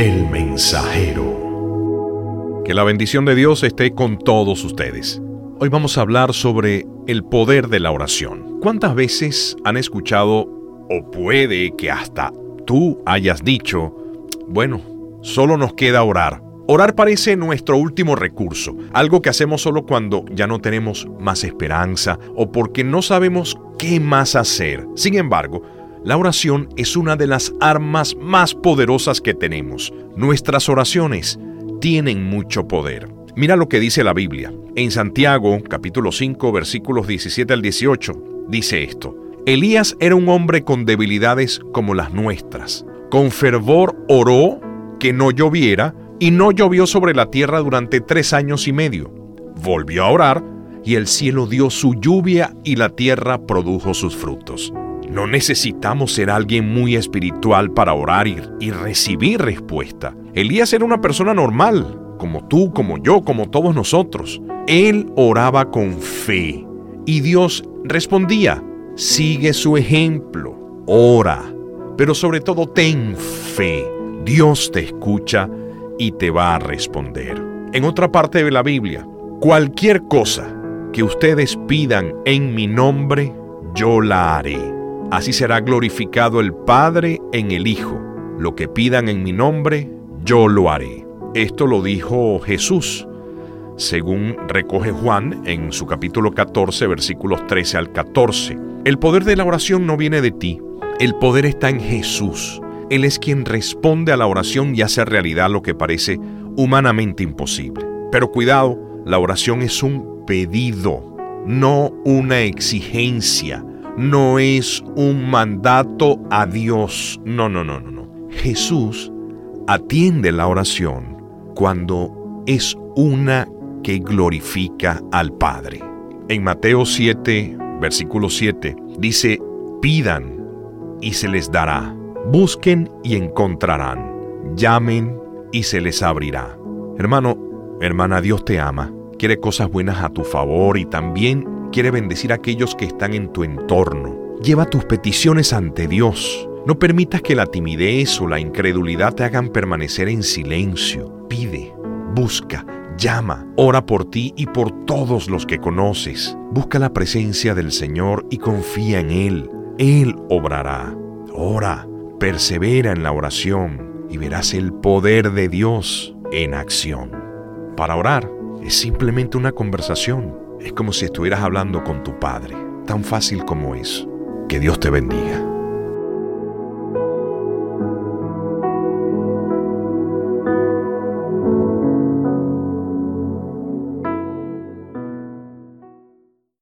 El mensajero. Que la bendición de Dios esté con todos ustedes. Hoy vamos a hablar sobre el poder de la oración. ¿Cuántas veces han escuchado o puede que hasta tú hayas dicho, bueno, solo nos queda orar? Orar parece nuestro último recurso, algo que hacemos solo cuando ya no tenemos más esperanza o porque no sabemos qué más hacer. Sin embargo, la oración es una de las armas más poderosas que tenemos. Nuestras oraciones tienen mucho poder. Mira lo que dice la Biblia. En Santiago, capítulo 5, versículos 17 al 18, dice esto. Elías era un hombre con debilidades como las nuestras. Con fervor oró que no lloviera, y no llovió sobre la tierra durante tres años y medio. Volvió a orar, y el cielo dio su lluvia y la tierra produjo sus frutos. No necesitamos ser alguien muy espiritual para orar y, recibir respuesta. Elías era una persona normal, como tú, como yo, como todos nosotros. Él oraba con fe y Dios respondía. Sigue su ejemplo, ora, pero sobre todo ten fe. Dios te escucha y te va a responder. En otra parte de la Biblia, cualquier cosa que ustedes pidan en mi nombre, yo la haré. Así será glorificado el Padre en el Hijo. Lo que pidan en mi nombre, yo lo haré. Esto lo dijo Jesús, según recoge Juan en su capítulo 14, versículos 13 al 14. El poder de la oración no viene de ti, el poder está en Jesús. Él es quien responde a la oración y hace realidad lo que parece humanamente imposible. Pero cuidado, la oración es un pedido, no una exigencia no es un mandato a Dios. No, no, no, no, no. Jesús atiende la oración cuando es una que glorifica al Padre. En Mateo 7, versículo 7, dice, pidan y se les dará, busquen y encontrarán, llamen y se les abrirá. Hermano, hermana, Dios te ama, quiere cosas buenas a tu favor y también quiere bendecir a aquellos que están en tu entorno. Lleva tus peticiones ante Dios. No permitas que la timidez o la incredulidad te hagan permanecer en silencio. Pide, busca, llama, ora por ti y por todos los que conoces. Busca la presencia del Señor y confía en Él. Él obrará. Ora, persevera en la oración y verás el poder de Dios en acción. Para orar es simplemente una conversación es como si estuvieras hablando con tu Padre, tan fácil como es. Que Dios te bendiga.